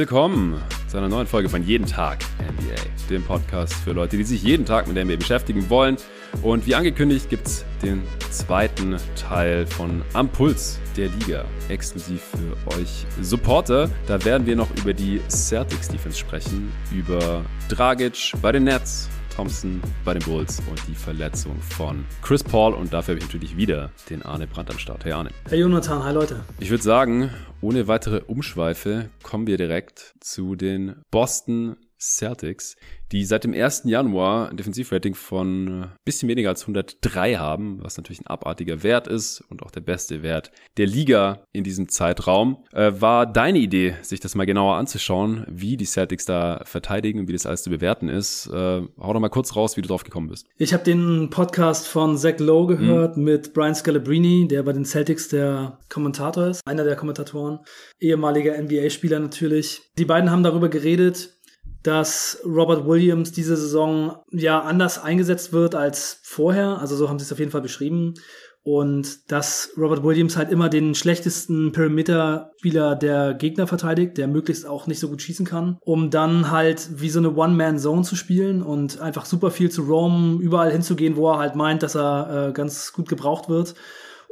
Willkommen zu einer neuen Folge von Jeden Tag NBA, dem Podcast für Leute, die sich jeden Tag mit der NBA beschäftigen wollen. Und wie angekündigt gibt es den zweiten Teil von Am Puls der Liga, exklusiv für euch Supporter. Da werden wir noch über die Celtics Defense sprechen, über Dragic bei den Nets Thompson bei den Bulls und die Verletzung von Chris Paul. Und dafür habe ich natürlich wieder den Arne Brandt am Start. Hey Arne. Hey Jonathan, hi Leute. Ich würde sagen, ohne weitere Umschweife kommen wir direkt zu den Boston Celtics, die seit dem 1. Januar ein Defensivrating von äh, bisschen weniger als 103 haben, was natürlich ein abartiger Wert ist und auch der beste Wert der Liga in diesem Zeitraum. Äh, war deine Idee, sich das mal genauer anzuschauen, wie die Celtics da verteidigen und wie das alles zu bewerten ist. Äh, hau doch mal kurz raus, wie du drauf gekommen bist. Ich habe den Podcast von Zach Lowe gehört mhm. mit Brian Scalabrini, der bei den Celtics der Kommentator ist, einer der Kommentatoren, ehemaliger NBA-Spieler natürlich. Die beiden haben darüber geredet, dass Robert Williams diese Saison ja anders eingesetzt wird als vorher. Also so haben sie es auf jeden Fall beschrieben. Und dass Robert Williams halt immer den schlechtesten Perimeter-Spieler der Gegner verteidigt, der möglichst auch nicht so gut schießen kann, um dann halt wie so eine One-Man-Zone zu spielen und einfach super viel zu roamen, überall hinzugehen, wo er halt meint, dass er äh, ganz gut gebraucht wird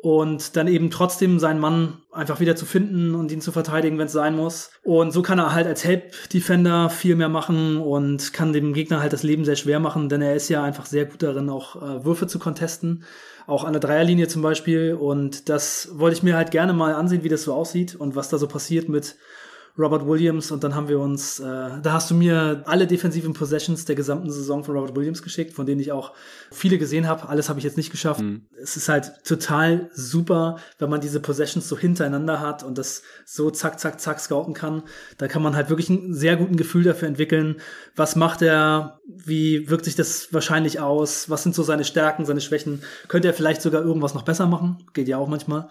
und dann eben trotzdem seinen Mann einfach wieder zu finden und ihn zu verteidigen, wenn es sein muss. Und so kann er halt als Help-Defender viel mehr machen und kann dem Gegner halt das Leben sehr schwer machen, denn er ist ja einfach sehr gut darin, auch äh, Würfe zu contesten, auch an der Dreierlinie zum Beispiel. Und das wollte ich mir halt gerne mal ansehen, wie das so aussieht und was da so passiert mit Robert Williams und dann haben wir uns, äh, da hast du mir alle defensiven Possessions der gesamten Saison von Robert Williams geschickt, von denen ich auch viele gesehen habe. Alles habe ich jetzt nicht geschafft. Mhm. Es ist halt total super, wenn man diese Possessions so hintereinander hat und das so zack, zack, zack scouten kann. Da kann man halt wirklich ein sehr guten Gefühl dafür entwickeln. Was macht er? Wie wirkt sich das wahrscheinlich aus? Was sind so seine Stärken, seine Schwächen? Könnte er vielleicht sogar irgendwas noch besser machen? Geht ja auch manchmal.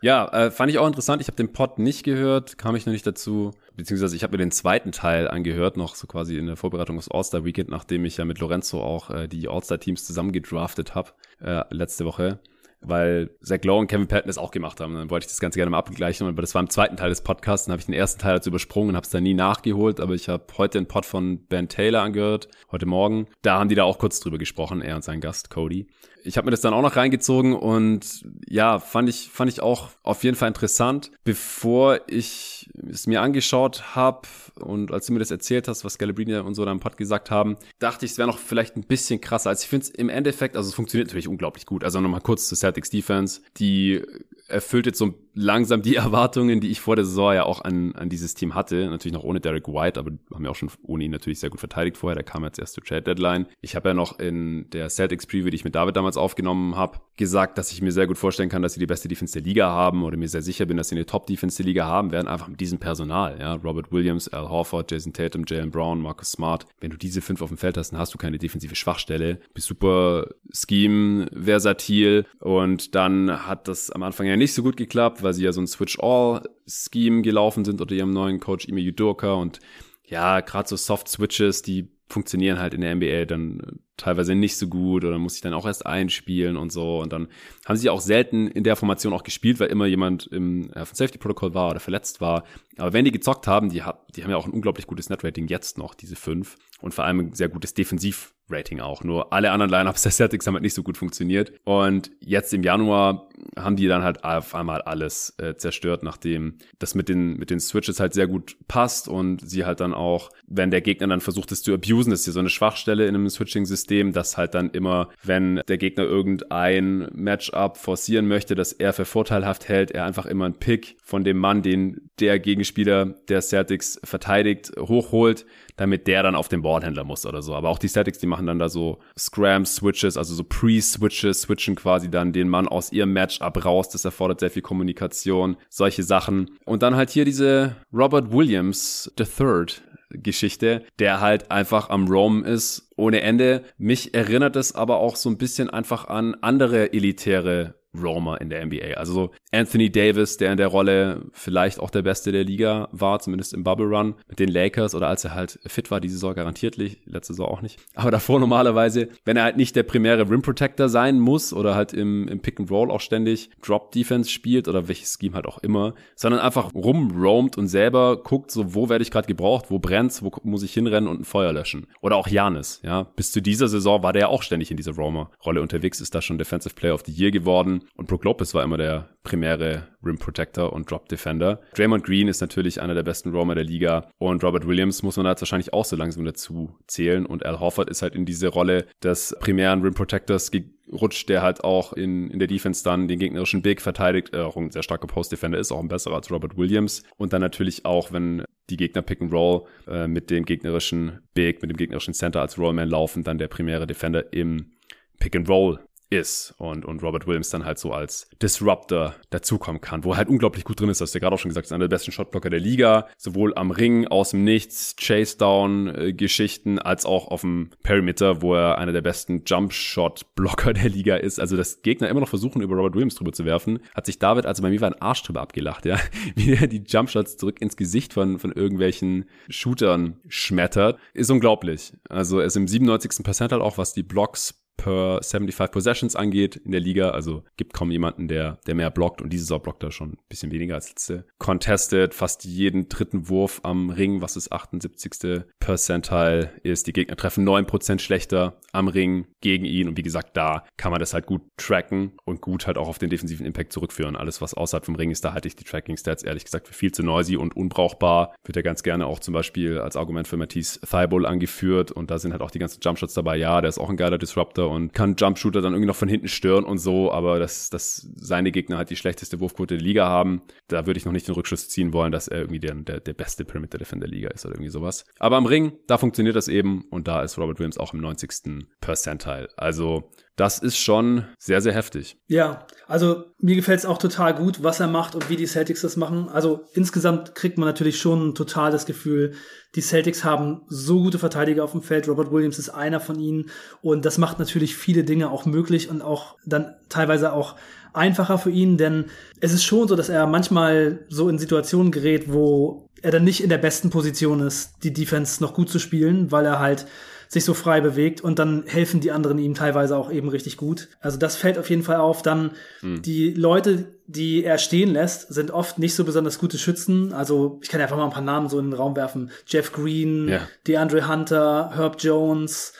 Ja, äh, fand ich auch interessant. Ich habe den Pod nicht gehört, kam ich noch nicht dazu. Beziehungsweise ich habe mir den zweiten Teil angehört, noch so quasi in der Vorbereitung aufs All-Star Weekend, nachdem ich ja mit Lorenzo auch äh, die All-Star-Teams zusammen gedraftet habe äh, letzte Woche weil Zach Lowe und Kevin Patton das auch gemacht haben. Dann wollte ich das Ganze gerne mal abgleichen, aber das war im zweiten Teil des Podcasts. Dann habe ich den ersten Teil dazu übersprungen und habe es dann nie nachgeholt. Aber ich habe heute einen Pod von Ben Taylor angehört, heute Morgen. Da haben die da auch kurz drüber gesprochen, er und sein Gast Cody. Ich habe mir das dann auch noch reingezogen und ja, fand ich, fand ich auch auf jeden Fall interessant. Bevor ich es mir angeschaut habe und als du mir das erzählt hast, was Galabrini und so da im Pod gesagt haben, dachte ich, es wäre noch vielleicht ein bisschen krasser. Also ich finde es im Endeffekt, also es funktioniert natürlich unglaublich gut. Also nochmal kurz zu Celtics Defense. Die erfüllt jetzt so langsam die Erwartungen, die ich vor der Saison ja auch an, an dieses Team hatte. Natürlich noch ohne Derek White, aber haben ja auch schon ohne ihn natürlich sehr gut verteidigt vorher. Der kam jetzt erst zur Trade Deadline. Ich habe ja noch in der Celtics Preview, die ich mit David damals aufgenommen habe, gesagt, dass ich mir sehr gut vorstellen kann, dass sie die beste Defense der Liga haben oder mir sehr sicher bin, dass sie eine Top Defense der Liga haben werden, einfach mit diesem Personal. Ja, Robert Williams, Al Horford, Jason Tatum, Jalen Brown, Marcus Smart. Wenn du diese fünf auf dem Feld hast, dann hast du keine defensive Schwachstelle. Bist super Scheme, versatil und dann hat das am Anfang ja nicht so gut geklappt, weil sie ja so ein Switch-All-Scheme gelaufen sind unter ihrem neuen Coach Ime Udoka und ja, gerade so Soft-Switches, die funktionieren halt in der NBA dann teilweise nicht so gut oder muss ich dann auch erst einspielen und so. Und dann haben sie auch selten in der Formation auch gespielt, weil immer jemand im ja, Safety-Protokoll war oder verletzt war. Aber wenn die gezockt haben, die, die haben ja auch ein unglaublich gutes Net-Rating jetzt noch, diese fünf. Und vor allem ein sehr gutes Defensiv- Rating auch. Nur alle anderen Lineups der Celtics haben halt nicht so gut funktioniert. Und jetzt im Januar haben die dann halt auf einmal alles äh, zerstört, nachdem das mit den, mit den Switches halt sehr gut passt und sie halt dann auch, wenn der Gegner dann versucht, es zu abusen, ist hier so eine Schwachstelle in einem Switching-System, dass halt dann immer, wenn der Gegner irgendein Matchup forcieren möchte, das er für vorteilhaft hält, er einfach immer einen Pick von dem Mann, den der Gegenspieler der Celtics verteidigt, hochholt, damit der dann auf den Boardhändler muss oder so. Aber auch die Celtics, die machen dann da so Scram-Switches, also so Pre-Switches, switchen quasi dann den Mann aus ihrem Matchup raus. Das erfordert sehr viel Kommunikation, solche Sachen. Und dann halt hier diese Robert Williams III, Geschichte, der halt einfach am Roam ist ohne Ende. Mich erinnert es aber auch so ein bisschen einfach an andere elitäre Roamer in der NBA. Also so Anthony Davis, der in der Rolle vielleicht auch der Beste der Liga war, zumindest im Bubble Run mit den Lakers oder als er halt fit war, diese Saison garantiert, letzte Saison auch nicht. Aber davor normalerweise, wenn er halt nicht der primäre Rim Protector sein muss oder halt im, im Pick and Roll auch ständig Drop Defense spielt oder welches Scheme halt auch immer, sondern einfach rumroamt und selber guckt, so wo werde ich gerade gebraucht, wo brennt's, wo muss ich hinrennen und ein Feuer löschen. Oder auch Janis, ja. Bis zu dieser Saison war der ja auch ständig in dieser Roamer-Rolle unterwegs, ist da schon Defensive Player of the Year geworden und Brook Lopez war immer der primäre Rim Protector und Drop Defender. Draymond Green ist natürlich einer der besten Roamer der Liga und Robert Williams muss man da jetzt wahrscheinlich auch so langsam dazu zählen und Al Horford ist halt in diese Rolle des primären Rim Protectors rutscht, der halt auch in, in der Defense dann den gegnerischen Big verteidigt, äh, auch ein sehr starker Post-Defender ist, auch ein besserer als Robert Williams. Und dann natürlich auch, wenn die Gegner Pick and Roll äh, mit dem gegnerischen Big, mit dem gegnerischen Center als Rollman laufen, dann der primäre Defender im Pick and Roll ist und, und Robert Williams dann halt so als Disruptor dazukommen kann, wo er halt unglaublich gut drin ist, hast du ja gerade auch schon gesagt, ist einer der besten Shotblocker der Liga, sowohl am Ring, aus dem Nichts, Chase-Down-Geschichten, als auch auf dem Perimeter, wo er einer der besten Jump-Shot-Blocker der Liga ist. Also das Gegner immer noch versuchen, über Robert Williams drüber zu werfen, hat sich David, also bei mir war ein Arsch drüber abgelacht, ja, wie er die Jump-Shots zurück ins Gesicht von, von irgendwelchen Shootern schmettert, ist unglaublich. Also er ist im 97. Percentile auch, was die Blocks per 75 Possessions angeht in der Liga. Also gibt kaum jemanden, der, der mehr blockt und dieses Saison blockt er schon ein bisschen weniger als letzte. Contested fast jeden dritten Wurf am Ring, was das 78. Percentile ist. Die Gegner treffen 9% schlechter am Ring gegen ihn und wie gesagt, da kann man das halt gut tracken und gut halt auch auf den defensiven Impact zurückführen. Alles, was außerhalb vom Ring ist, da halte ich die Tracking-Stats ehrlich gesagt für viel zu noisy und unbrauchbar. Wird ja ganz gerne auch zum Beispiel als Argument für Matisse Thibault angeführt und da sind halt auch die ganzen Jumpshots dabei. Ja, der ist auch ein geiler Disruptor und kann Jumpshooter dann irgendwie noch von hinten stören und so, aber dass, dass seine Gegner halt die schlechteste Wurfquote der Liga haben, da würde ich noch nicht den Rückschluss ziehen wollen, dass er irgendwie der, der, der beste Perimeter Defender der Liga ist oder irgendwie sowas. Aber am Ring, da funktioniert das eben und da ist Robert Williams auch im 90. Percentile. Also das ist schon sehr, sehr heftig. Ja, also mir gefällt es auch total gut, was er macht und wie die Celtics das machen. Also insgesamt kriegt man natürlich schon total das Gefühl, die Celtics haben so gute Verteidiger auf dem Feld. Robert Williams ist einer von ihnen und das macht natürlich viele Dinge auch möglich und auch dann teilweise auch einfacher für ihn, denn es ist schon so, dass er manchmal so in Situationen gerät, wo er dann nicht in der besten Position ist, die Defense noch gut zu spielen, weil er halt sich so frei bewegt und dann helfen die anderen ihm teilweise auch eben richtig gut. Also das fällt auf jeden Fall auf. Dann mhm. die Leute, die er stehen lässt, sind oft nicht so besonders gute Schützen. Also ich kann einfach mal ein paar Namen so in den Raum werfen. Jeff Green, ja. DeAndre Hunter, Herb Jones,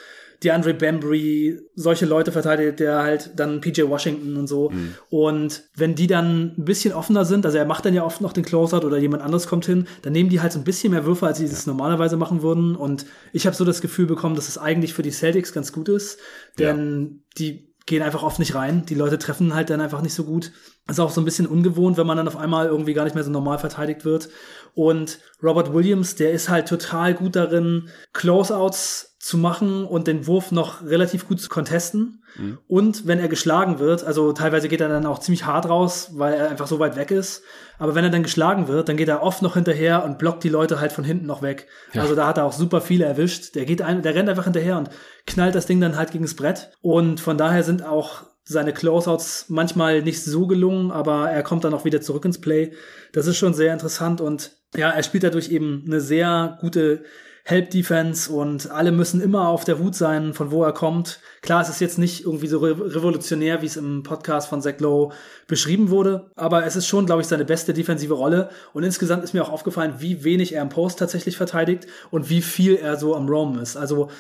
DeAndre Bembry, solche Leute verteidigt der halt dann PJ Washington und so. Mhm. Und wenn die dann ein bisschen offener sind, also er macht dann ja oft noch den Closeout oder jemand anderes kommt hin, dann nehmen die halt so ein bisschen mehr Würfe, als sie das normalerweise machen würden. Und ich habe so das Gefühl bekommen, dass es eigentlich für die Celtics ganz gut ist, denn ja. die gehen einfach oft nicht rein. Die Leute treffen halt dann einfach nicht so gut. Ist auch so ein bisschen ungewohnt, wenn man dann auf einmal irgendwie gar nicht mehr so normal verteidigt wird. Und Robert Williams, der ist halt total gut darin, Closeouts zu machen und den Wurf noch relativ gut zu contesten. Mhm. Und wenn er geschlagen wird, also teilweise geht er dann auch ziemlich hart raus, weil er einfach so weit weg ist. Aber wenn er dann geschlagen wird, dann geht er oft noch hinterher und blockt die Leute halt von hinten noch weg. Ja. Also da hat er auch super viele erwischt. Der geht ein, der rennt einfach hinterher und knallt das Ding dann halt gegen das Brett. Und von daher sind auch seine Closeouts manchmal nicht so gelungen, aber er kommt dann auch wieder zurück ins Play. Das ist schon sehr interessant und ja, er spielt dadurch eben eine sehr gute Help Defense und alle müssen immer auf der Hut sein, von wo er kommt. Klar, es ist jetzt nicht irgendwie so revolutionär, wie es im Podcast von Zach Lowe beschrieben wurde, aber es ist schon, glaube ich, seine beste defensive Rolle. Und insgesamt ist mir auch aufgefallen, wie wenig er im Post tatsächlich verteidigt und wie viel er so am Roam ist. Also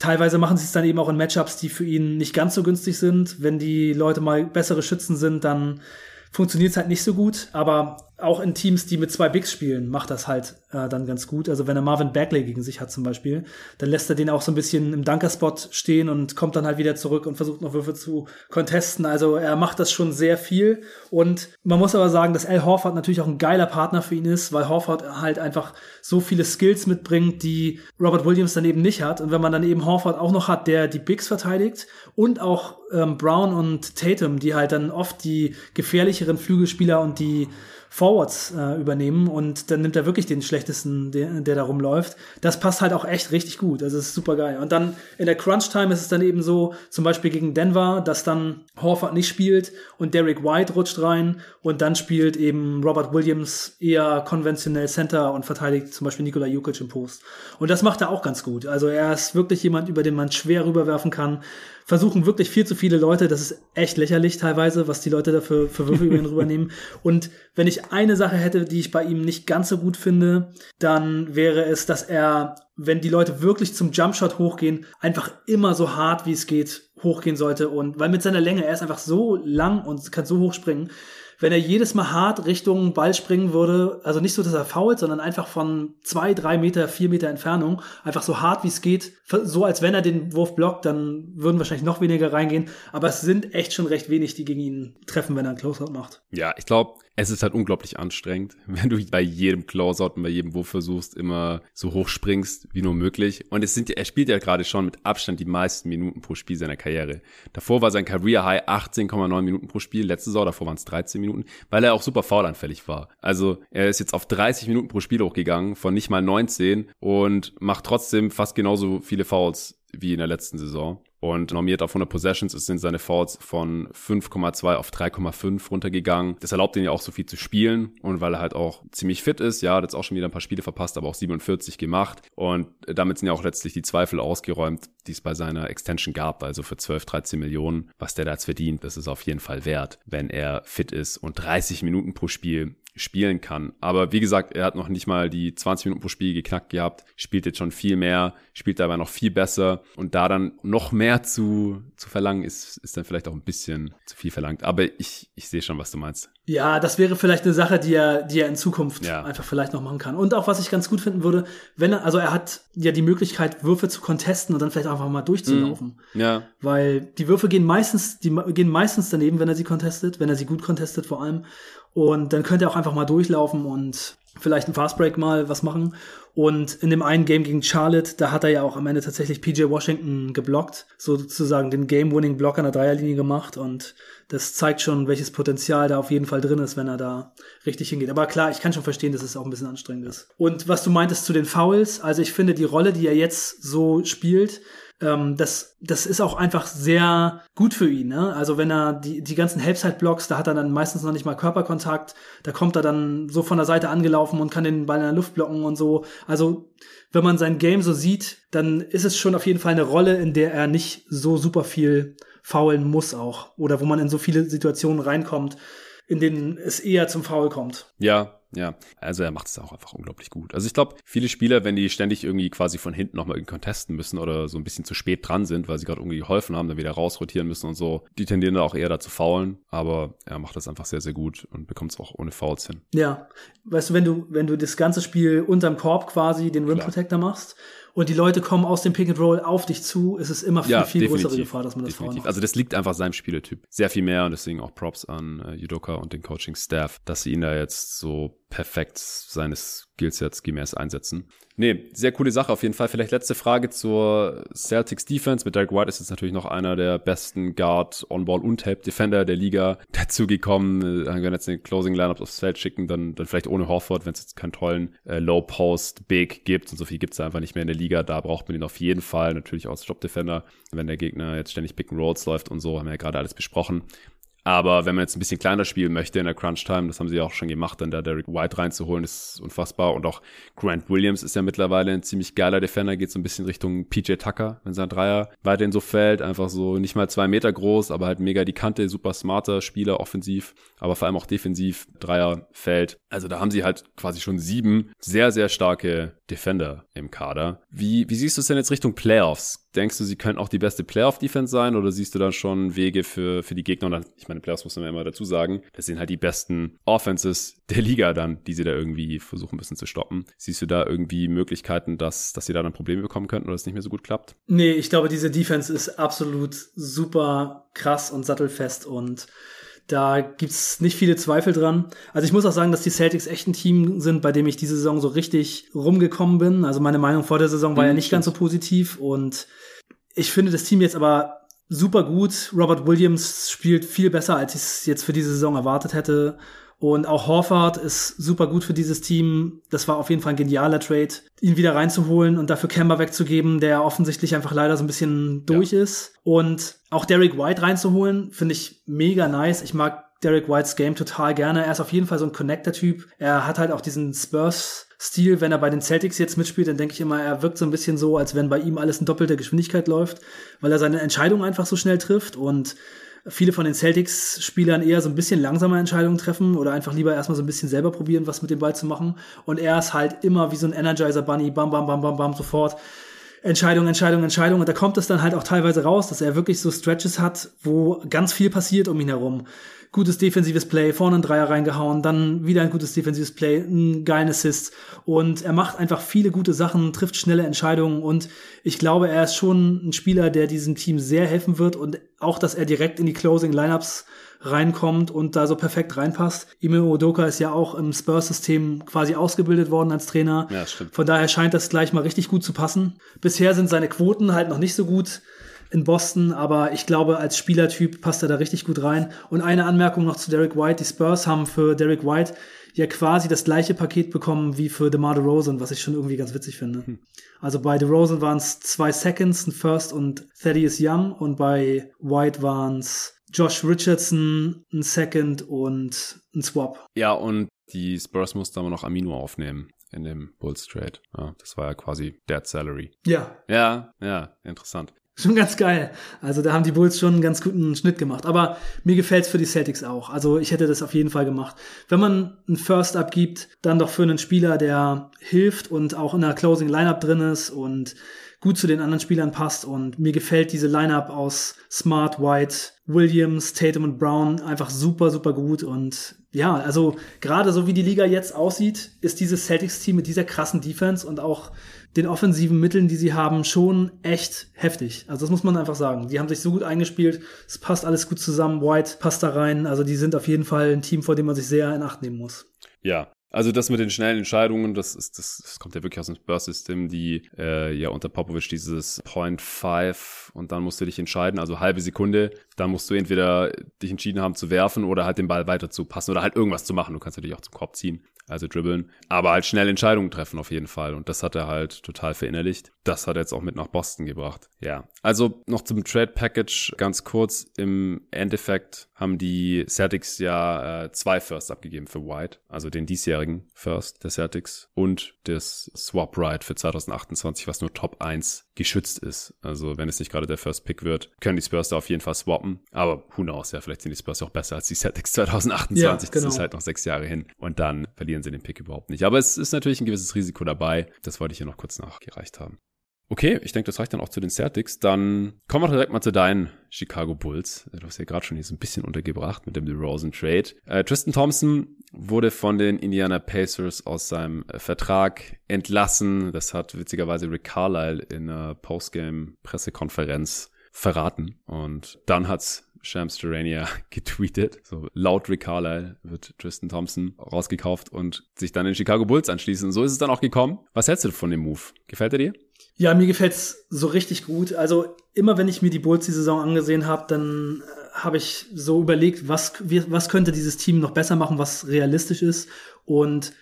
Teilweise machen sie es dann eben auch in Matchups, die für ihn nicht ganz so günstig sind. Wenn die Leute mal bessere Schützen sind, dann funktioniert es halt nicht so gut. Aber auch in Teams, die mit zwei Bigs spielen, macht das halt äh, dann ganz gut. Also wenn er Marvin Bagley gegen sich hat zum Beispiel, dann lässt er den auch so ein bisschen im Dunkerspot stehen und kommt dann halt wieder zurück und versucht noch Würfe zu contesten. Also er macht das schon sehr viel. Und man muss aber sagen, dass Al Horford natürlich auch ein geiler Partner für ihn ist, weil Horford halt einfach so viele Skills mitbringt, die Robert Williams dann eben nicht hat. Und wenn man dann eben Horford auch noch hat, der die Bigs verteidigt und auch ähm, Brown und Tatum, die halt dann oft die gefährlicheren Flügelspieler und die Forwards äh, übernehmen und dann nimmt er wirklich den schlechtesten, der, der da rumläuft. Das passt halt auch echt richtig gut. Also es ist super geil. Und dann in der Crunch-Time ist es dann eben so, zum Beispiel gegen Denver, dass dann Horford nicht spielt und Derek White rutscht rein und dann spielt eben Robert Williams eher konventionell Center und verteidigt zum Beispiel Nikola Jukic im Post. Und das macht er auch ganz gut. Also er ist wirklich jemand, über den man schwer rüberwerfen kann versuchen wirklich viel zu viele Leute, das ist echt lächerlich teilweise, was die Leute dafür für Würfel über ihn rübernehmen. Und wenn ich eine Sache hätte, die ich bei ihm nicht ganz so gut finde, dann wäre es, dass er, wenn die Leute wirklich zum Jumpshot hochgehen, einfach immer so hart wie es geht hochgehen sollte. Und weil mit seiner Länge, er ist einfach so lang und kann so hoch springen, wenn er jedes Mal hart Richtung Ball springen würde, also nicht so, dass er fault, sondern einfach von zwei, drei Meter, vier Meter Entfernung, einfach so hart wie es geht, so als wenn er den Wurf blockt, dann würden wahrscheinlich noch weniger reingehen. Aber es sind echt schon recht wenig, die gegen ihn treffen, wenn er einen Closeout macht. Ja, ich glaube, es ist halt unglaublich anstrengend, wenn du bei jedem Closeout und bei jedem Wurf versuchst, immer so hoch springst wie nur möglich. Und es sind, er spielt ja gerade schon mit Abstand die meisten Minuten pro Spiel seiner Karriere. Davor war sein Career High 18,9 Minuten pro Spiel. Letzte Saison, davor waren es 13 Minuten, weil er auch super faulanfällig war. Also er ist jetzt auf 30 Minuten pro Spiel hochgegangen, von nicht mal 19 und macht trotzdem fast genauso viele Fouls wie in der letzten Saison und normiert auf 100 Possessions sind seine Fouls von 5,2 auf 3,5 runtergegangen. Das erlaubt ihn ja auch so viel zu spielen. Und weil er halt auch ziemlich fit ist, ja, hat jetzt auch schon wieder ein paar Spiele verpasst, aber auch 47 gemacht. Und damit sind ja auch letztlich die Zweifel ausgeräumt, die es bei seiner Extension gab, also für 12, 13 Millionen, was der da jetzt verdient, das ist auf jeden Fall wert, wenn er fit ist und 30 Minuten pro Spiel spielen kann. Aber wie gesagt, er hat noch nicht mal die 20 Minuten pro Spiel geknackt gehabt, spielt jetzt schon viel mehr, spielt dabei noch viel besser und da dann noch mehr zu, zu verlangen, ist, ist dann vielleicht auch ein bisschen zu viel verlangt. Aber ich, ich sehe schon, was du meinst. Ja, das wäre vielleicht eine Sache, die er, die er in Zukunft ja. einfach vielleicht noch machen kann. Und auch was ich ganz gut finden würde, wenn er, also er hat ja die Möglichkeit, Würfe zu contesten und dann vielleicht einfach mal durchzulaufen. Mhm. Ja. Weil die Würfe gehen meistens, die gehen meistens daneben, wenn er sie contestet, wenn er sie gut contestet vor allem. Und dann könnte er auch einfach mal durchlaufen und vielleicht ein Fastbreak mal was machen. Und in dem einen Game gegen Charlotte, da hat er ja auch am Ende tatsächlich PJ Washington geblockt, sozusagen den Game-Winning-Block an der Dreierlinie gemacht. Und das zeigt schon, welches Potenzial da auf jeden Fall drin ist, wenn er da richtig hingeht. Aber klar, ich kann schon verstehen, dass es auch ein bisschen anstrengend ist. Und was du meintest zu den Fouls, also ich finde die Rolle, die er jetzt so spielt, ähm, das, das ist auch einfach sehr gut für ihn. Ne? Also wenn er die, die ganzen Helpside-Blocks, da hat er dann meistens noch nicht mal Körperkontakt, da kommt er dann so von der Seite angelaufen und kann den Ball in der Luft blocken und so. Also wenn man sein Game so sieht, dann ist es schon auf jeden Fall eine Rolle, in der er nicht so super viel faulen muss auch. Oder wo man in so viele Situationen reinkommt, in denen es eher zum Foul kommt. Ja, ja, also er macht es auch einfach unglaublich gut. Also ich glaube, viele Spieler, wenn die ständig irgendwie quasi von hinten nochmal irgendwie contesten müssen oder so ein bisschen zu spät dran sind, weil sie gerade irgendwie geholfen haben, dann wieder rausrotieren müssen und so, die tendieren da auch eher dazu faulen. Aber er macht das einfach sehr, sehr gut und bekommt es auch ohne Fouls hin. Ja, weißt du, wenn du, wenn du das ganze Spiel unterm Korb quasi den Rim Protector machst, und die Leute kommen aus dem Pick and Roll auf dich zu, ist es immer viel, ja, viel größere Gefahr, dass man das definitiv. Also das liegt einfach seinem Spieletyp. Sehr viel mehr und deswegen auch Props an äh, Judoka und den Coaching-Staff, dass sie ihn da jetzt so perfekt seines Skillsets gemäß einsetzen. Nee, sehr coole Sache auf jeden Fall. Vielleicht letzte Frage zur Celtics Defense. Mit Derek White ist jetzt natürlich noch einer der besten Guard, On-Ball und Tape Defender der Liga dazugekommen. Dann werden jetzt den Closing Lineups aufs Feld schicken, dann, dann vielleicht ohne Horford, wenn es jetzt keinen tollen äh, Low Post Big gibt. Und so viel gibt es einfach nicht mehr in der Liga. Da braucht man ihn auf jeden Fall. Natürlich auch als Drop Defender, wenn der Gegner jetzt ständig Pick and Rolls läuft und so, haben wir ja gerade alles besprochen. Aber wenn man jetzt ein bisschen kleiner spielen möchte in der Crunch Time, das haben sie ja auch schon gemacht, dann da Derek White reinzuholen, ist unfassbar. Und auch Grant Williams ist ja mittlerweile ein ziemlich geiler Defender, geht so ein bisschen Richtung PJ Tucker, wenn sein Dreier weiterhin so fällt. Einfach so nicht mal zwei Meter groß, aber halt mega die Kante, super smarter Spieler, offensiv, aber vor allem auch defensiv, Dreier fällt. Also da haben sie halt quasi schon sieben sehr, sehr starke Defender im Kader. Wie, wie siehst du es denn jetzt Richtung Playoffs? Denkst du, sie könnten auch die beste Playoff-Defense sein oder siehst du dann schon Wege für, für die Gegner? Und dann, ich meine, Playoffs muss man immer dazu sagen, das sind halt die besten Offenses der Liga dann, die sie da irgendwie versuchen müssen zu stoppen. Siehst du da irgendwie Möglichkeiten, dass, dass sie da dann Probleme bekommen könnten oder es nicht mehr so gut klappt? Nee, ich glaube, diese Defense ist absolut super krass und sattelfest und da gibt's nicht viele Zweifel dran. Also ich muss auch sagen, dass die Celtics echt ein Team sind, bei dem ich diese Saison so richtig rumgekommen bin. Also meine Meinung vor der Saison war mhm, ja nicht ganz so positiv und ich finde das Team jetzt aber super gut. Robert Williams spielt viel besser, als ich es jetzt für diese Saison erwartet hätte. Und auch Horford ist super gut für dieses Team. Das war auf jeden Fall ein genialer Trade, ihn wieder reinzuholen und dafür Kemba wegzugeben, der offensichtlich einfach leider so ein bisschen durch ja. ist. Und auch Derek White reinzuholen, finde ich mega nice. Ich mag Derek Whites Game total gerne. Er ist auf jeden Fall so ein Connector-Typ. Er hat halt auch diesen Spurs-Stil. Wenn er bei den Celtics jetzt mitspielt, dann denke ich immer, er wirkt so ein bisschen so, als wenn bei ihm alles in doppelter Geschwindigkeit läuft, weil er seine Entscheidung einfach so schnell trifft und viele von den Celtics-Spielern eher so ein bisschen langsamer Entscheidungen treffen oder einfach lieber erstmal so ein bisschen selber probieren, was mit dem Ball zu machen. Und er ist halt immer wie so ein Energizer-Bunny, bam, bam, bam, bam, bam, sofort. Entscheidung, Entscheidung, Entscheidung. Und da kommt es dann halt auch teilweise raus, dass er wirklich so Stretches hat, wo ganz viel passiert um ihn herum. Gutes defensives Play, vorne einen Dreier reingehauen, dann wieder ein gutes defensives Play, einen geilen Assist. Und er macht einfach viele gute Sachen, trifft schnelle Entscheidungen. Und ich glaube, er ist schon ein Spieler, der diesem Team sehr helfen wird. Und auch, dass er direkt in die Closing Lineups reinkommt und da so perfekt reinpasst. Ime Odoka ist ja auch im Spurs-System quasi ausgebildet worden als Trainer. Ja, stimmt. Von daher scheint das gleich mal richtig gut zu passen. Bisher sind seine Quoten halt noch nicht so gut in Boston, aber ich glaube, als Spielertyp passt er da richtig gut rein. Und eine Anmerkung noch zu Derek White. Die Spurs haben für Derek White ja quasi das gleiche Paket bekommen wie für DeMar DeRozan, was ich schon irgendwie ganz witzig finde. Hm. Also bei DeRozan waren es zwei Seconds, ein First und Thaddeus Young und bei White waren es Josh Richardson, ein Second und ein Swap. Ja, und die Spurs mussten aber noch Amino aufnehmen in dem Bulls Trade. Ja, das war ja quasi Dead Salary. Ja. Ja, ja, interessant. Schon ganz geil. Also da haben die Bulls schon einen ganz guten Schnitt gemacht. Aber mir gefällt's für die Celtics auch. Also ich hätte das auf jeden Fall gemacht. Wenn man einen First abgibt, dann doch für einen Spieler, der hilft und auch in der Closing Lineup drin ist und gut zu den anderen Spielern passt. Und mir gefällt diese Lineup aus Smart, White, Williams, Tatum und Brown einfach super, super gut. Und ja, also gerade so wie die Liga jetzt aussieht, ist dieses Celtics-Team mit dieser krassen Defense und auch den offensiven Mitteln, die sie haben, schon echt heftig. Also das muss man einfach sagen. Die haben sich so gut eingespielt, es passt alles gut zusammen, White passt da rein. Also die sind auf jeden Fall ein Team, vor dem man sich sehr in Acht nehmen muss. Ja, also das mit den schnellen Entscheidungen, das ist das, das kommt ja wirklich aus dem Spurs-System, die äh, ja unter Popovic dieses Point Five und dann musst du dich entscheiden, also halbe Sekunde, dann musst du entweder dich entschieden haben zu werfen oder halt den Ball weiter zu passen oder halt irgendwas zu machen. Du kannst natürlich auch zum Korb ziehen also dribbeln, aber halt schnell Entscheidungen treffen auf jeden Fall. Und das hat er halt total verinnerlicht. Das hat er jetzt auch mit nach Boston gebracht. Ja, also noch zum Trade Package ganz kurz. Im Endeffekt haben die Celtics ja äh, zwei Firsts abgegeben für White, also den diesjährigen First der Celtics und das Swap Right für 2028, was nur Top 1 geschützt ist. Also wenn es nicht gerade der First Pick wird, können die Spurs da auf jeden Fall swappen. Aber who knows, ja, vielleicht sind die Spurs auch besser als die Celtics 2028. Ja, genau. Das ist halt noch sechs Jahre hin. Und dann verlieren sie den Pick überhaupt nicht. Aber es ist natürlich ein gewisses Risiko dabei. Das wollte ich hier noch kurz nachgereicht haben. Okay, ich denke, das reicht dann auch zu den Celtics. Dann kommen wir direkt mal zu deinen Chicago Bulls. Du hast ja gerade schon hier so ein bisschen untergebracht mit dem DeRozan Trade. Äh, Tristan Thompson wurde von den Indiana Pacers aus seinem äh, Vertrag entlassen. Das hat witzigerweise Rick Carlisle in einer Postgame-Pressekonferenz verraten. Und dann hat's Shams Durania getweetet. So laut Rick Carlisle wird Tristan Thompson rausgekauft und sich dann in Chicago Bulls anschließen. So ist es dann auch gekommen. Was hältst du von dem Move? Gefällt er dir? Ja, mir gefällt's so richtig gut. Also immer wenn ich mir die Bulls die Saison angesehen habe, dann äh, habe ich so überlegt, was, was könnte dieses Team noch besser machen, was realistisch ist. Und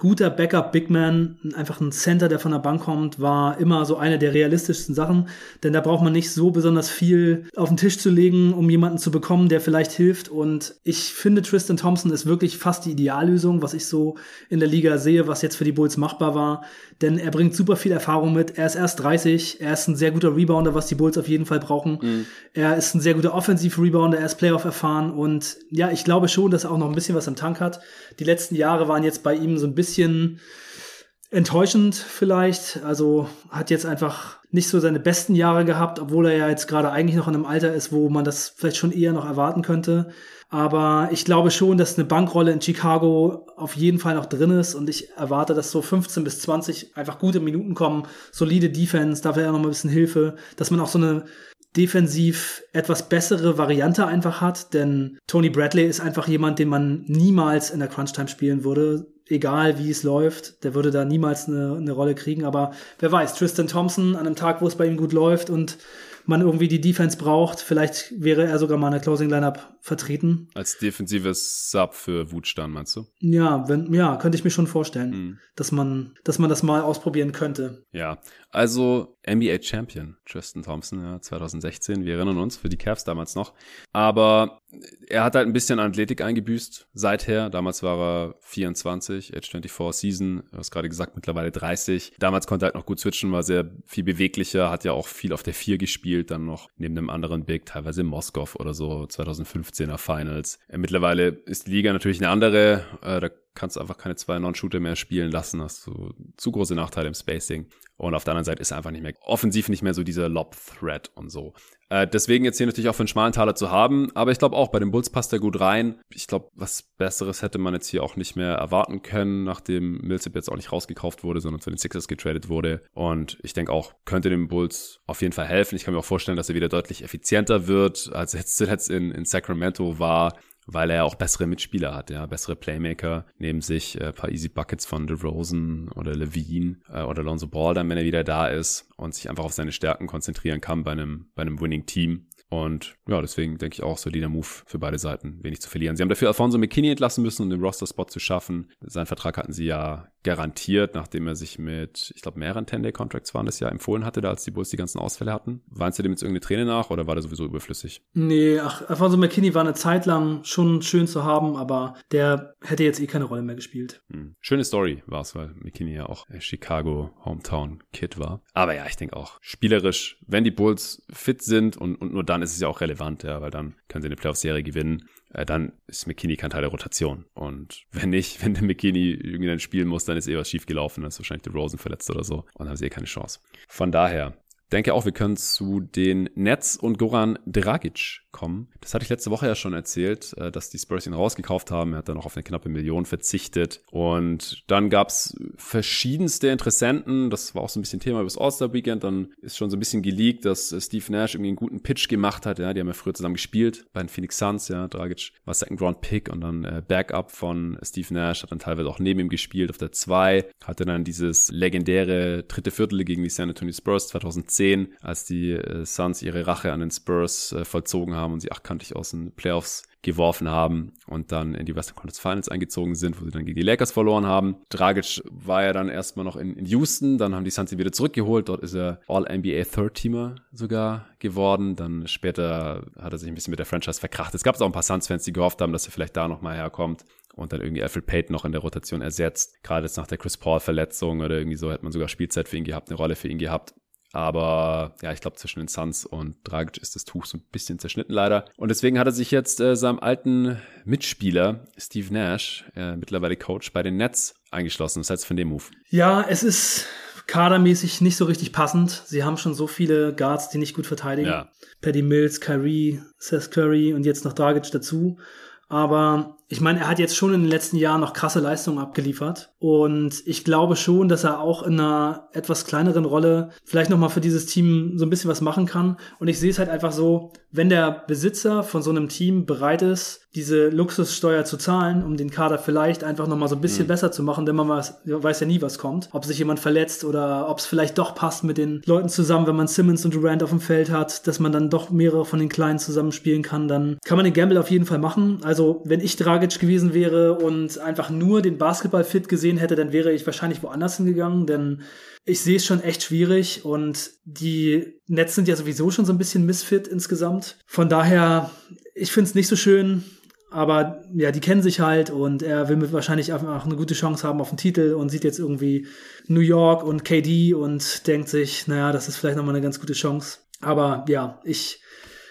guter Backup Big Man, einfach ein Center, der von der Bank kommt, war immer so eine der realistischsten Sachen, denn da braucht man nicht so besonders viel auf den Tisch zu legen, um jemanden zu bekommen, der vielleicht hilft. Und ich finde Tristan Thompson ist wirklich fast die Ideallösung, was ich so in der Liga sehe, was jetzt für die Bulls machbar war, denn er bringt super viel Erfahrung mit, er ist erst 30, er ist ein sehr guter Rebounder, was die Bulls auf jeden Fall brauchen. Mhm. Er ist ein sehr guter Offensiv-Rebounder, er ist Playoff erfahren. Und ja, ich glaube schon, dass er auch noch ein bisschen was im Tank hat. Die letzten Jahre waren jetzt bei ihm so ein bisschen enttäuschend vielleicht. Also hat jetzt einfach nicht so seine besten Jahre gehabt, obwohl er ja jetzt gerade eigentlich noch in einem Alter ist, wo man das vielleicht schon eher noch erwarten könnte. Aber ich glaube schon, dass eine Bankrolle in Chicago auf jeden Fall noch drin ist und ich erwarte, dass so 15 bis 20 einfach gute Minuten kommen, solide Defense, dafür ja noch mal ein bisschen Hilfe, dass man auch so eine defensiv etwas bessere Variante einfach hat, denn Tony Bradley ist einfach jemand, den man niemals in der Crunch-Time spielen würde, egal wie es läuft. Der würde da niemals eine, eine Rolle kriegen, aber wer weiß, Tristan Thompson an einem Tag, wo es bei ihm gut läuft und man irgendwie die Defense braucht. Vielleicht wäre er sogar mal in der Closing Lineup vertreten. Als defensives Sub für Wutstein, meinst du? Ja, wenn, ja, könnte ich mir schon vorstellen, mhm. dass man, dass man das mal ausprobieren könnte. Ja, also NBA Champion Tristan Thompson, ja, 2016. Wir erinnern uns für die Cavs damals noch. Aber er hat halt ein bisschen Athletik eingebüßt seither. Damals war er 24, Age 24 Season. Du hast gerade gesagt, mittlerweile 30. Damals konnte er halt noch gut switchen, war sehr viel beweglicher, hat ja auch viel auf der 4 gespielt, dann noch neben einem anderen Big, teilweise in Moskau oder so, 2015er Finals. Mittlerweile ist die Liga natürlich eine andere. Äh, da kannst du einfach keine zwei Non-Shooter mehr spielen lassen, hast du zu große Nachteile im Spacing. Und auf der anderen Seite ist er einfach nicht mehr, offensiv nicht mehr so dieser Lob-Threat und so. Äh, deswegen jetzt hier natürlich auch für einen schmalen Taler zu haben. Aber ich glaube auch, bei den Bulls passt er gut rein. Ich glaube, was Besseres hätte man jetzt hier auch nicht mehr erwarten können, nachdem Millsap jetzt auch nicht rausgekauft wurde, sondern zu den Sixers getradet wurde. Und ich denke auch, könnte dem Bulls auf jeden Fall helfen. Ich kann mir auch vorstellen, dass er wieder deutlich effizienter wird, als er jetzt zuletzt in, in Sacramento war weil er auch bessere Mitspieler hat, ja, bessere Playmaker neben sich, äh, paar Easy Buckets von DeRozan oder Levine äh, oder Lonzo Ball dann, wenn er wieder da ist und sich einfach auf seine Stärken konzentrieren kann bei einem, bei einem Winning Team. Und ja, deswegen denke ich auch so der Move für beide Seiten, wenig zu verlieren. Sie haben dafür Alfonso McKinney entlassen müssen, um den Roster-Spot zu schaffen. Seinen Vertrag hatten sie ja garantiert, nachdem er sich mit, ich glaube, mehreren 10-Day-Contracts waren das ja, empfohlen hatte, da als die Bulls die ganzen Ausfälle hatten. Waren sie dem jetzt irgendeine Träne nach oder war der sowieso überflüssig? Nee, ach, Alfonso McKinney war eine Zeit lang schon schön zu haben, aber der hätte jetzt eh keine Rolle mehr gespielt. Hm. Schöne Story war es, weil McKinney ja auch Chicago Hometown Kid war. Aber ja, ich denke auch, spielerisch, wenn die Bulls fit sind und, und nur dann ist es ja auch relevant, ja, weil dann können sie eine Playoff-Serie gewinnen. Äh, dann ist McKinney kein Teil der Rotation. Und wenn nicht, wenn der McKinney irgendwie dann spielen muss, dann ist eh was schief gelaufen, dann ist wahrscheinlich der Rosen verletzt oder so. Und dann haben sie eh keine Chance. Von daher, denke auch, wir können zu den Nets und Goran Dragic kommen. Das hatte ich letzte Woche ja schon erzählt, äh, dass die Spurs ihn rausgekauft haben. Er hat dann noch auf eine knappe Million verzichtet. Und dann gab's verschiedenste Interessenten. Das war auch so ein bisschen Thema übers All-Star-Weekend. Dann ist schon so ein bisschen geleakt, dass äh, Steve Nash irgendwie einen guten Pitch gemacht hat. Ja, die haben ja früher zusammen gespielt bei den Phoenix Suns. Ja, Dragic war Second-Round-Pick und dann äh, Backup von Steve Nash. Hat dann teilweise auch neben ihm gespielt auf der 2. Hatte dann dieses legendäre dritte Viertel gegen die San Antonio Spurs 2010, als die Suns ihre Rache an den Spurs vollzogen haben haben und sie achtkantig aus den Playoffs geworfen haben und dann in die Western Conference Finals eingezogen sind, wo sie dann gegen die Lakers verloren haben. Dragic war ja dann erstmal noch in, in Houston, dann haben die Suns ihn wieder zurückgeholt. Dort ist er All-NBA Third-Teamer sogar geworden. Dann später hat er sich ein bisschen mit der Franchise verkracht. Es gab auch ein paar Suns-Fans, die gehofft haben, dass er vielleicht da nochmal herkommt und dann irgendwie Alfred Payton noch in der Rotation ersetzt. Gerade jetzt nach der Chris Paul-Verletzung oder irgendwie so hätte man sogar Spielzeit für ihn gehabt, eine Rolle für ihn gehabt. Aber ja, ich glaube, zwischen den Suns und Dragic ist das Tuch so ein bisschen zerschnitten leider. Und deswegen hat er sich jetzt äh, seinem alten Mitspieler Steve Nash, äh, mittlerweile Coach bei den Nets, eingeschlossen. Was heißt von dem Move? Ja, es ist kadermäßig nicht so richtig passend. Sie haben schon so viele Guards, die nicht gut verteidigen. Ja. Paddy Mills, Kyrie, Seth Curry und jetzt noch Dragic dazu. Aber ich meine, er hat jetzt schon in den letzten Jahren noch krasse Leistungen abgeliefert. Und ich glaube schon, dass er auch in einer etwas kleineren Rolle vielleicht nochmal für dieses Team so ein bisschen was machen kann. Und ich sehe es halt einfach so, wenn der Besitzer von so einem Team bereit ist, diese Luxussteuer zu zahlen, um den Kader vielleicht einfach nochmal so ein bisschen mhm. besser zu machen, denn man weiß, weiß, ja nie, was kommt. Ob sich jemand verletzt oder ob es vielleicht doch passt mit den Leuten zusammen, wenn man Simmons und Durant auf dem Feld hat, dass man dann doch mehrere von den Kleinen zusammenspielen kann, dann kann man den Gamble auf jeden Fall machen. Also, wenn ich Dragic gewesen wäre und einfach nur den Basketball fit gesehen hätte, dann wäre ich wahrscheinlich woanders hingegangen, denn ich sehe es schon echt schwierig und die Nets sind ja sowieso schon so ein bisschen misfit insgesamt. Von daher, ich finde es nicht so schön. Aber ja, die kennen sich halt und er will mit wahrscheinlich einfach eine gute Chance haben auf den Titel und sieht jetzt irgendwie New York und KD und denkt sich, naja, das ist vielleicht nochmal eine ganz gute Chance. Aber ja, ich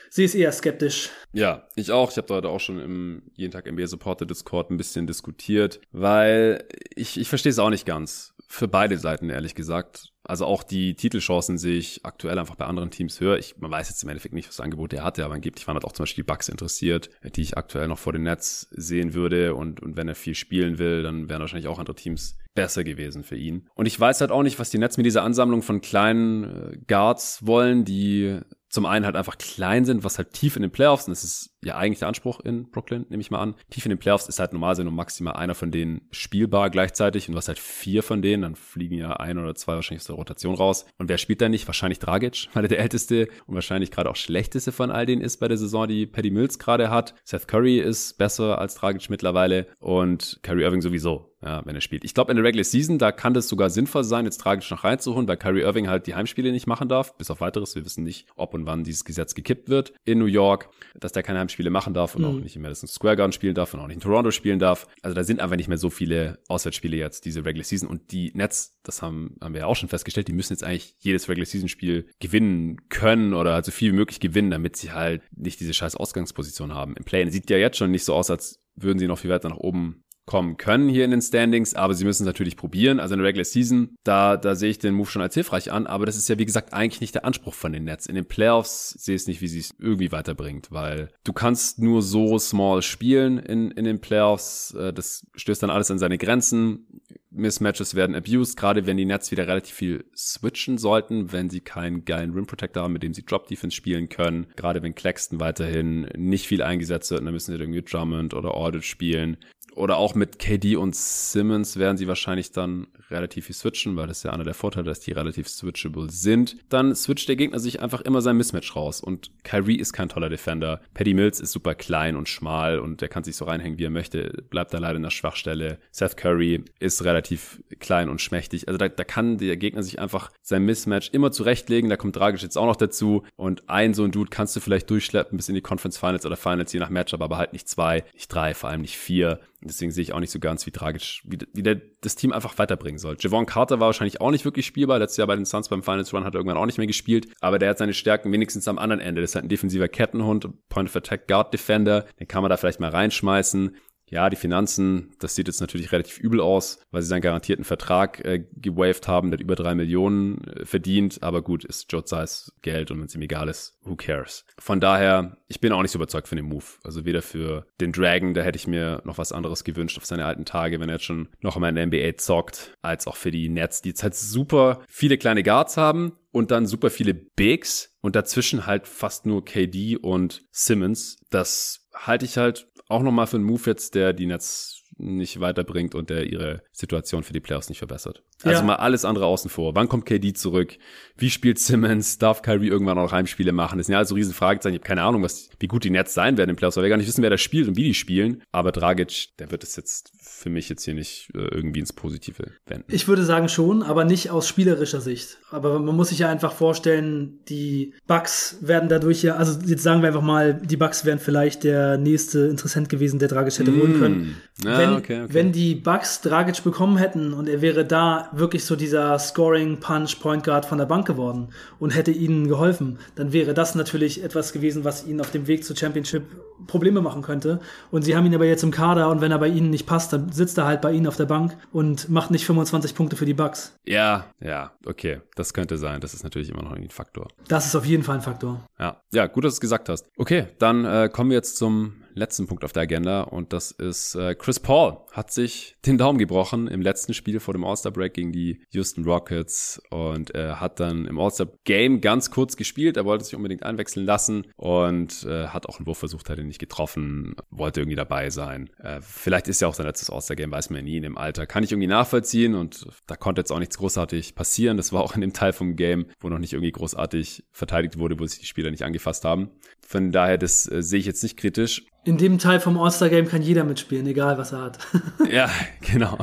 sehe es eher skeptisch. Ja, ich auch. Ich habe da heute auch schon im jeden Tag NBA Supporter Discord ein bisschen diskutiert, weil ich, ich verstehe es auch nicht ganz. Für beide Seiten, ehrlich gesagt. Also auch die Titelchancen sehe ich aktuell einfach bei anderen Teams höher. Ich, man weiß jetzt im Endeffekt nicht, was Angebot er hatte, aber angeblich waren halt auch zum Beispiel die Bucks interessiert, die ich aktuell noch vor den Netz sehen würde. Und, und wenn er viel spielen will, dann wären wahrscheinlich auch andere Teams besser gewesen für ihn. Und ich weiß halt auch nicht, was die Nets mit dieser Ansammlung von kleinen äh, Guards wollen, die zum einen halt einfach klein sind, was halt tief in den Playoffs, und das ist ja eigentlich der Anspruch in Brooklyn, nehme ich mal an. Tief in den Playoffs ist halt normalerweise nur maximal einer von denen spielbar gleichzeitig und hast halt vier von denen, dann fliegen ja ein oder zwei wahrscheinlich aus der Rotation raus. Und wer spielt da nicht? Wahrscheinlich Dragic, weil er der älteste und wahrscheinlich gerade auch schlechteste von all denen ist bei der Saison, die Paddy Mills gerade hat. Seth Curry ist besser als Dragic mittlerweile und Kyrie Irving sowieso ja, wenn er spielt. Ich glaube, in der Regular Season, da kann das sogar sinnvoll sein, jetzt tragisch noch reinzuholen, weil Kyrie Irving halt die Heimspiele nicht machen darf, bis auf weiteres. Wir wissen nicht, ob und wann dieses Gesetz gekippt wird in New York, dass der keine Heimspiele machen darf und mhm. auch nicht in Madison Square Garden spielen darf und auch nicht in Toronto spielen darf. Also da sind einfach nicht mehr so viele Auswärtsspiele jetzt, diese Regular Season. Und die Nets, das haben, haben wir ja auch schon festgestellt, die müssen jetzt eigentlich jedes Regular Season Spiel gewinnen können oder halt so viel wie möglich gewinnen, damit sie halt nicht diese scheiß Ausgangsposition haben. Im Play sieht ja jetzt schon nicht so aus, als würden sie noch viel weiter nach oben kommen können hier in den Standings, aber sie müssen es natürlich probieren. Also in der Regular Season, da, da sehe ich den Move schon als hilfreich an, aber das ist ja wie gesagt eigentlich nicht der Anspruch von den Nets. In den Playoffs sehe ich es nicht, wie sie es irgendwie weiterbringt, weil du kannst nur so small spielen in, in den Playoffs. Äh, das stößt dann alles an seine Grenzen. Mismatches werden abused, gerade wenn die Nets wieder relativ viel switchen sollten, wenn sie keinen geilen Rim Protector haben, mit dem sie Drop Defense spielen können. Gerade wenn Claxton weiterhin nicht viel eingesetzt wird, dann müssen sie irgendwie Drummond oder Audit spielen oder auch mit KD und Simmons werden sie wahrscheinlich dann relativ viel switchen, weil das ist ja einer der Vorteile, dass die relativ switchable sind. Dann switcht der Gegner sich einfach immer sein Mismatch raus und Kyrie ist kein toller Defender. Paddy Mills ist super klein und schmal und der kann sich so reinhängen, wie er möchte, bleibt da leider in der Schwachstelle. Seth Curry ist relativ klein und schmächtig. Also da, da kann der Gegner sich einfach sein Mismatch immer zurechtlegen. Da kommt Dragic jetzt auch noch dazu und ein so ein Dude kannst du vielleicht durchschleppen bis in die Conference Finals oder Finals, je nach Matchup, aber halt nicht zwei, nicht drei, vor allem nicht vier. Deswegen sehe ich auch nicht so ganz, wie tragisch, wie, wie der das Team einfach weiterbringen soll. Javon Carter war wahrscheinlich auch nicht wirklich spielbar. Letztes Jahr bei den Suns beim Finals Run hat er irgendwann auch nicht mehr gespielt. Aber der hat seine Stärken wenigstens am anderen Ende. Das ist halt ein defensiver Kettenhund, Point of Attack Guard Defender. Den kann man da vielleicht mal reinschmeißen. Ja, die Finanzen, das sieht jetzt natürlich relativ übel aus, weil sie seinen garantierten Vertrag äh, gewaved haben, der hat über drei Millionen äh, verdient. Aber gut, ist Joe Zeiss Geld und wenn es ihm egal ist, who cares? Von daher, ich bin auch nicht so überzeugt von dem Move. Also weder für den Dragon, da hätte ich mir noch was anderes gewünscht auf seine alten Tage, wenn er jetzt schon noch einmal in der NBA zockt, als auch für die Nets, die jetzt halt super viele kleine Guards haben und dann super viele Bigs und dazwischen halt fast nur KD und Simmons. Das halte ich halt auch nochmal für einen Move jetzt, der die Nets nicht weiterbringt und der ihre Situation für die Playoffs nicht verbessert. Also ja. mal alles andere außen vor. Wann kommt KD zurück? Wie spielt Simmons? Darf Kyrie irgendwann auch noch Heimspiele machen? Das sind ja also riesen Fragezeichen. Ich habe keine Ahnung, was, wie gut die Nets sein werden im Playoffs, weil wir gar nicht wissen, wer da spielt und wie die spielen. Aber Dragic, der wird es jetzt für mich jetzt hier nicht äh, irgendwie ins Positive wenden. Ich würde sagen schon, aber nicht aus spielerischer Sicht. Aber man muss sich ja einfach vorstellen, die Bucks werden dadurch ja, also jetzt sagen wir einfach mal, die Bucks wären vielleicht der nächste Interessent gewesen, der Dragic hätte mm. holen können. Ja, wenn, okay, okay. wenn die Bucks Dragic bekommen hätten und er wäre da wirklich so dieser Scoring Punch Point Guard von der Bank geworden und hätte ihnen geholfen, dann wäre das natürlich etwas gewesen, was ihnen auf dem Weg zur Championship Probleme machen könnte. Und sie haben ihn aber jetzt im Kader und wenn er bei ihnen nicht passt, dann sitzt er halt bei ihnen auf der Bank und macht nicht 25 Punkte für die Bucks. Ja, ja, okay, das könnte sein. Das ist natürlich immer noch ein Faktor. Das ist auf jeden Fall ein Faktor. Ja, ja, gut, dass du es gesagt hast. Okay, dann äh, kommen wir jetzt zum letzten Punkt auf der Agenda und das ist äh, Chris Paul hat sich den Daumen gebrochen im letzten Spiel vor dem All-Star Break gegen die Houston Rockets und äh, hat dann im All-Star Game ganz kurz gespielt. Er wollte sich unbedingt einwechseln lassen und äh, hat auch einen Wurf versucht, hat ihn nicht getroffen, wollte irgendwie dabei sein. Äh, vielleicht ist ja auch sein letztes All-Star Game, weiß man ja nie in dem Alter. Kann ich irgendwie nachvollziehen und da konnte jetzt auch nichts großartig passieren. Das war auch in dem Teil vom Game, wo noch nicht irgendwie großartig verteidigt wurde, wo sich die Spieler nicht angefasst haben. Von daher, das äh, sehe ich jetzt nicht kritisch. In dem Teil vom All-Star-Game kann jeder mitspielen, egal was er hat. ja, genau.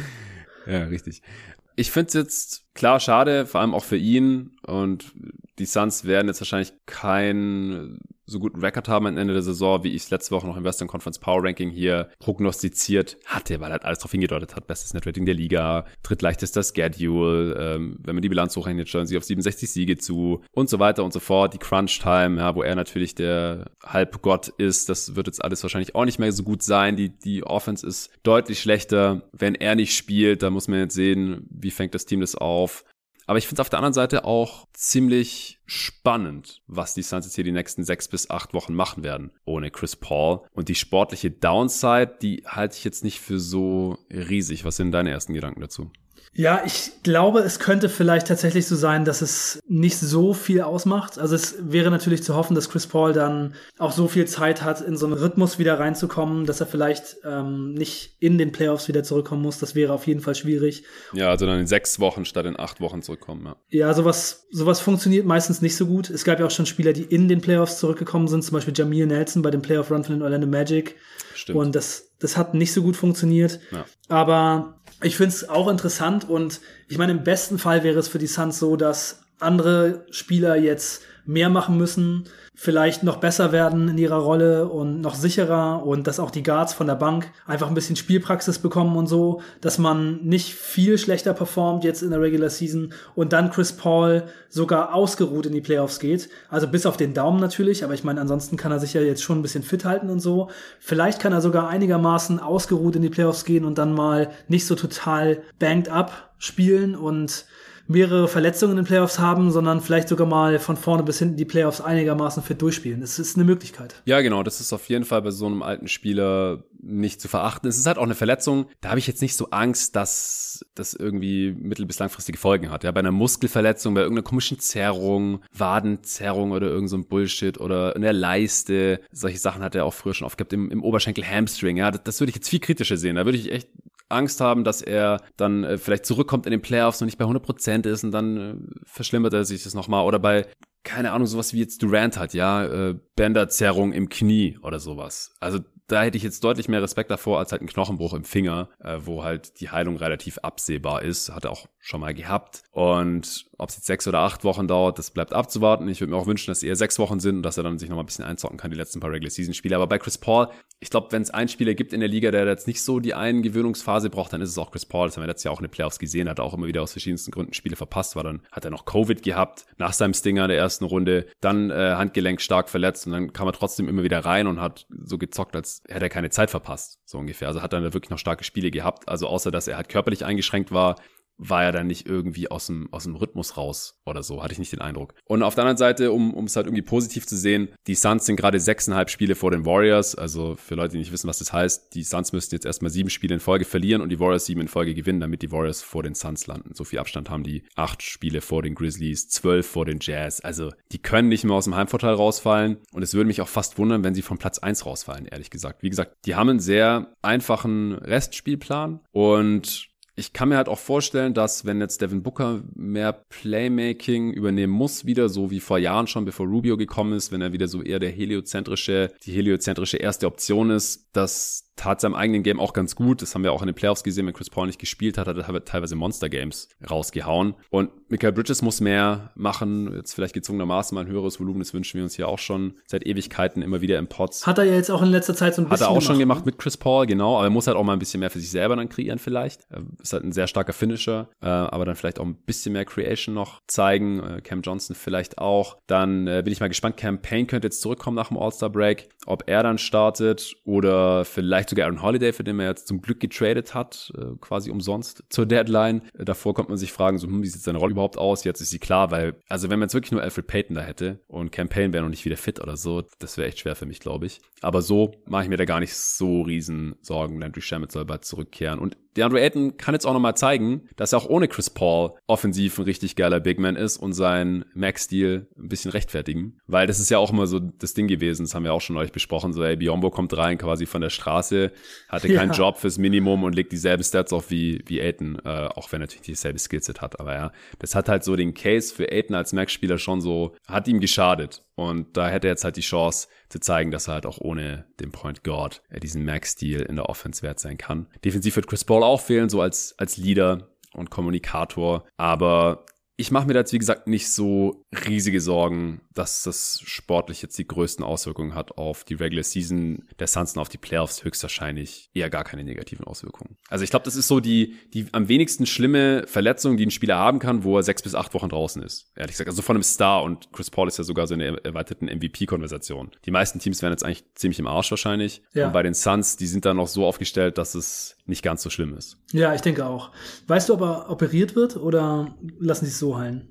ja, richtig. Ich finde es jetzt klar schade, vor allem auch für ihn. Und die Suns werden jetzt wahrscheinlich kein so guten Record haben am Ende der Saison, wie ich es letzte Woche noch im Western Conference Power Ranking hier prognostiziert hatte, weil er halt alles darauf hingedeutet hat. Bestes Netrating der Liga, drittleichtester Schedule, ähm, wenn man die Bilanz hochrechnet, steuern sie auf 67 Siege zu und so weiter und so fort. Die Crunch Time, ja, wo er natürlich der Halbgott ist, das wird jetzt alles wahrscheinlich auch nicht mehr so gut sein. Die, die Offense ist deutlich schlechter. Wenn er nicht spielt, dann muss man jetzt sehen, wie fängt das Team das auf. Aber ich finde es auf der anderen Seite auch ziemlich spannend, was die Suns jetzt hier die nächsten sechs bis acht Wochen machen werden ohne Chris Paul. Und die sportliche Downside, die halte ich jetzt nicht für so riesig. Was sind deine ersten Gedanken dazu? Ja, ich glaube, es könnte vielleicht tatsächlich so sein, dass es nicht so viel ausmacht. Also es wäre natürlich zu hoffen, dass Chris Paul dann auch so viel Zeit hat, in so einen Rhythmus wieder reinzukommen, dass er vielleicht ähm, nicht in den Playoffs wieder zurückkommen muss. Das wäre auf jeden Fall schwierig. Ja, also dann in sechs Wochen statt in acht Wochen zurückkommen. Ja, ja sowas, sowas funktioniert meistens nicht so gut. Es gab ja auch schon Spieler, die in den Playoffs zurückgekommen sind, zum Beispiel Jamil Nelson bei dem Playoff-Run von den Orlando Magic. Stimmt. Und das, das hat nicht so gut funktioniert. Ja. Aber ich finde es auch interessant und ich meine, im besten Fall wäre es für die Suns so, dass andere Spieler jetzt mehr machen müssen, vielleicht noch besser werden in ihrer Rolle und noch sicherer und dass auch die Guards von der Bank einfach ein bisschen Spielpraxis bekommen und so, dass man nicht viel schlechter performt jetzt in der Regular Season und dann Chris Paul sogar ausgeruht in die Playoffs geht. Also bis auf den Daumen natürlich, aber ich meine, ansonsten kann er sich ja jetzt schon ein bisschen fit halten und so. Vielleicht kann er sogar einigermaßen ausgeruht in die Playoffs gehen und dann mal nicht so total banged up spielen und mehrere Verletzungen in den Playoffs haben, sondern vielleicht sogar mal von vorne bis hinten die Playoffs einigermaßen fit durchspielen. Das ist eine Möglichkeit. Ja, genau. Das ist auf jeden Fall bei so einem alten Spieler nicht zu verachten. Es ist halt auch eine Verletzung. Da habe ich jetzt nicht so Angst, dass das irgendwie mittel- bis langfristige Folgen hat. Ja, bei einer Muskelverletzung, bei irgendeiner komischen Zerrung, Wadenzerrung oder irgend so Bullshit oder in der Leiste. Solche Sachen hat er auch früher schon oft gehabt im, im Oberschenkel Hamstring. Ja, das, das würde ich jetzt viel kritischer sehen. Da würde ich echt Angst haben, dass er dann äh, vielleicht zurückkommt in den Playoffs und nicht bei 100% ist und dann äh, verschlimmert er sich das nochmal. Oder bei, keine Ahnung, sowas wie jetzt Durant hat, ja, äh, Bänderzerrung im Knie oder sowas. Also da hätte ich jetzt deutlich mehr Respekt davor als halt ein Knochenbruch im Finger, äh, wo halt die Heilung relativ absehbar ist. Hat er auch schon mal gehabt. Und ob es jetzt sechs oder acht Wochen dauert, das bleibt abzuwarten. Ich würde mir auch wünschen, dass es eher sechs Wochen sind und dass er dann sich noch mal ein bisschen einzocken kann, die letzten paar Regular Season Spiele. Aber bei Chris Paul, ich glaube, wenn es einen Spieler gibt in der Liga, der jetzt nicht so die einen Gewöhnungsphase braucht, dann ist es auch Chris Paul. Das haben wir letztes Jahr auch in den Playoffs gesehen, hat auch immer wieder aus verschiedensten Gründen Spiele verpasst, war dann hat er noch Covid gehabt nach seinem Stinger in der ersten Runde, dann äh, Handgelenk stark verletzt und dann kam er trotzdem immer wieder rein und hat so gezockt, als hätte er keine Zeit verpasst, so ungefähr. Also hat dann wirklich noch starke Spiele gehabt. Also außer, dass er halt körperlich eingeschränkt war, war er dann nicht irgendwie aus dem, aus dem Rhythmus raus oder so, hatte ich nicht den Eindruck. Und auf der anderen Seite, um, um es halt irgendwie positiv zu sehen, die Suns sind gerade sechseinhalb Spiele vor den Warriors, also für Leute, die nicht wissen, was das heißt, die Suns müssten jetzt erstmal sieben Spiele in Folge verlieren und die Warriors sieben in Folge gewinnen, damit die Warriors vor den Suns landen. So viel Abstand haben die acht Spiele vor den Grizzlies, zwölf vor den Jazz, also die können nicht mehr aus dem Heimvorteil rausfallen und es würde mich auch fast wundern, wenn sie von Platz eins rausfallen, ehrlich gesagt. Wie gesagt, die haben einen sehr einfachen Restspielplan und ich kann mir halt auch vorstellen, dass wenn jetzt Devin Booker mehr Playmaking übernehmen muss, wieder so wie vor Jahren schon, bevor Rubio gekommen ist, wenn er wieder so eher der heliozentrische, die heliozentrische erste Option ist, dass tat seinem eigenen Game auch ganz gut. Das haben wir auch in den Playoffs gesehen, wenn Chris Paul nicht gespielt hat, hat er teilweise Monster Games rausgehauen. Und Michael Bridges muss mehr machen, jetzt vielleicht gezwungenermaßen mal ein höheres Volumen, das wünschen wir uns hier auch schon seit Ewigkeiten immer wieder im Pots. Hat er ja jetzt auch in letzter Zeit so ein bisschen Hat er auch gemacht, schon gemacht mit Chris Paul, genau, aber er muss halt auch mal ein bisschen mehr für sich selber dann kreieren vielleicht. Er ist halt ein sehr starker Finisher, äh, aber dann vielleicht auch ein bisschen mehr Creation noch zeigen. Äh, Cam Johnson vielleicht auch. Dann äh, bin ich mal gespannt, Cam Payne könnte jetzt zurückkommen nach dem All-Star Break, ob er dann startet oder vielleicht vielleicht sogar Aaron Holiday, für den er jetzt zum Glück getradet hat, äh, quasi umsonst zur Deadline. Äh, davor kommt man sich fragen, so, hm, wie sieht seine Rolle überhaupt aus? Jetzt ist sie klar, weil, also wenn man jetzt wirklich nur Alfred Payton da hätte und Campaign wäre noch nicht wieder fit oder so, das wäre echt schwer für mich, glaube ich. Aber so mache ich mir da gar nicht so riesen Sorgen. Landry Shamet soll bald zurückkehren. Und DeAndre Ayton kann jetzt auch nochmal zeigen, dass er auch ohne Chris Paul offensiv ein richtig geiler Big Man ist und seinen Max-Deal ein bisschen rechtfertigen. Weil das ist ja auch immer so das Ding gewesen, das haben wir auch schon euch besprochen, so ey, Biombo kommt rein quasi von der Straße, hatte keinen ja. Job fürs Minimum und legt dieselben Stats auf wie, wie Ayton, äh, auch wenn er natürlich dieselbe Skillset hat. Aber ja, das hat halt so den Case für Ayton als Max-Spieler schon so, hat ihm geschadet. Und da hätte er jetzt halt die Chance zu zeigen, dass er halt auch ohne den Point Guard äh, diesen Max-Deal in der Offense wert sein kann. Defensiv wird Chris Paul auch fehlen, so als, als Leader und Kommunikator. Aber ich mache mir da jetzt, wie gesagt, nicht so riesige Sorgen, dass das sportlich jetzt die größten Auswirkungen hat auf die Regular Season der Suns und auf die Playoffs höchstwahrscheinlich eher gar keine negativen Auswirkungen. Also ich glaube, das ist so die, die am wenigsten schlimme Verletzung, die ein Spieler haben kann, wo er sechs bis acht Wochen draußen ist. Ehrlich gesagt, also von einem Star und Chris Paul ist ja sogar so in der erweiterten MVP-Konversation. Die meisten Teams wären jetzt eigentlich ziemlich im Arsch wahrscheinlich. Ja. Und bei den Suns, die sind da noch so aufgestellt, dass es nicht ganz so schlimm ist. Ja, ich denke auch. Weißt du, ob er operiert wird oder lassen sie es so heilen?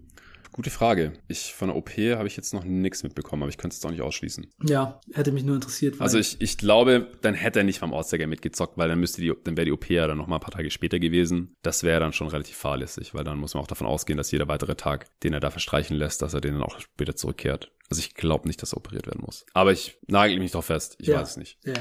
Gute Frage. Ich von der OP habe ich jetzt noch nichts mitbekommen, aber ich könnte es auch nicht ausschließen. Ja, hätte mich nur interessiert. Also ich, ich glaube, dann hätte er nicht beim All-Star Game mitgezockt, weil dann müsste die, dann wäre die OP ja dann noch mal ein paar Tage später gewesen. Das wäre dann schon relativ fahrlässig, weil dann muss man auch davon ausgehen, dass jeder weitere Tag, den er da verstreichen lässt, dass er den dann auch später zurückkehrt. Also ich glaube nicht, dass er operiert werden muss. Aber ich nagel mich doch fest. Ich ja, weiß es nicht. Ja.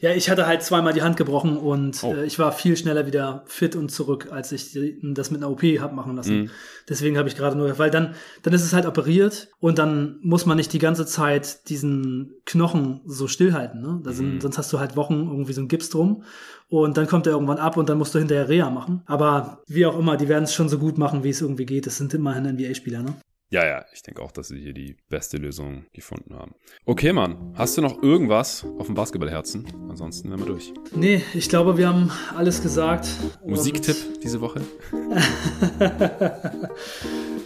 ja, ich hatte halt zweimal die Hand gebrochen und Oh. äh, ich war viel schneller wieder fit und zurück, als ich das mit einer OP hab machen lassen. Mhm. Deswegen habe ich gerade nur, weil dann, dann ist es halt operiert und dann muss man nicht die ganze Zeit diesen Knochen so stillhalten. Ne? Da sind, Mhm. Sonst hast du halt Wochen irgendwie so ein Gips drum und dann kommt er irgendwann ab und dann musst du hinterher Reha machen. Aber wie auch immer, die werden es schon so gut machen, wie es irgendwie geht. Das sind immerhin NBA-Spieler, ne? Ja, ja, ich denke auch, dass sie hier die beste Lösung gefunden haben. Okay, Mann, hast du noch irgendwas auf dem Basketballherzen? Ansonsten wären wir durch. Nee, ich glaube, wir haben alles gesagt. Musiktipp diese Woche?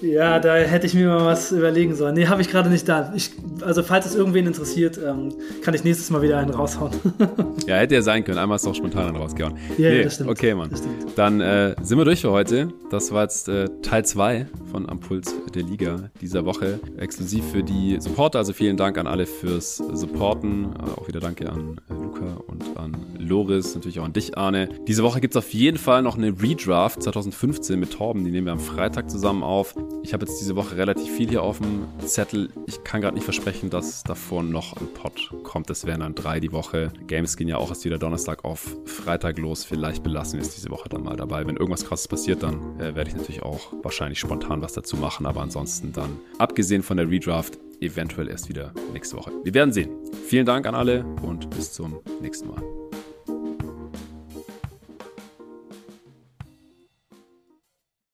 Ja, da hätte ich mir mal was überlegen sollen. Nee, habe ich gerade nicht da. Ich, also, falls es irgendwen interessiert, ähm, kann ich nächstes Mal wieder einen raushauen. Ja, hätte ja sein können. Einmal ist doch spontan dann rausgehauen. Ja, nee, das stimmt. Okay, Mann. Stimmt. Dann äh, sind wir durch für heute. Das war jetzt äh, Teil 2 von Am Puls der Liga dieser Woche. Exklusiv für die Supporter. Also vielen Dank an alle fürs Supporten. Äh, auch wieder danke an äh, Luca und an Loris. Natürlich auch an dich, Arne. Diese Woche gibt es auf jeden Fall noch eine Redraft 2015 mit Torben. Die nehmen wir am Freitag zusammen auf. Ich habe jetzt diese Woche relativ viel hier auf dem Zettel. Ich kann gerade nicht versprechen, dass davor noch ein Pod kommt. Es wären dann drei die Woche. Games gehen ja auch erst wieder Donnerstag auf Freitag los. Vielleicht belassen wir es diese Woche dann mal dabei. Wenn irgendwas krasses passiert, dann äh, werde ich natürlich auch wahrscheinlich spontan was dazu machen. Aber ansonsten dann, abgesehen von der Redraft, eventuell erst wieder nächste Woche. Wir werden sehen. Vielen Dank an alle und bis zum nächsten Mal.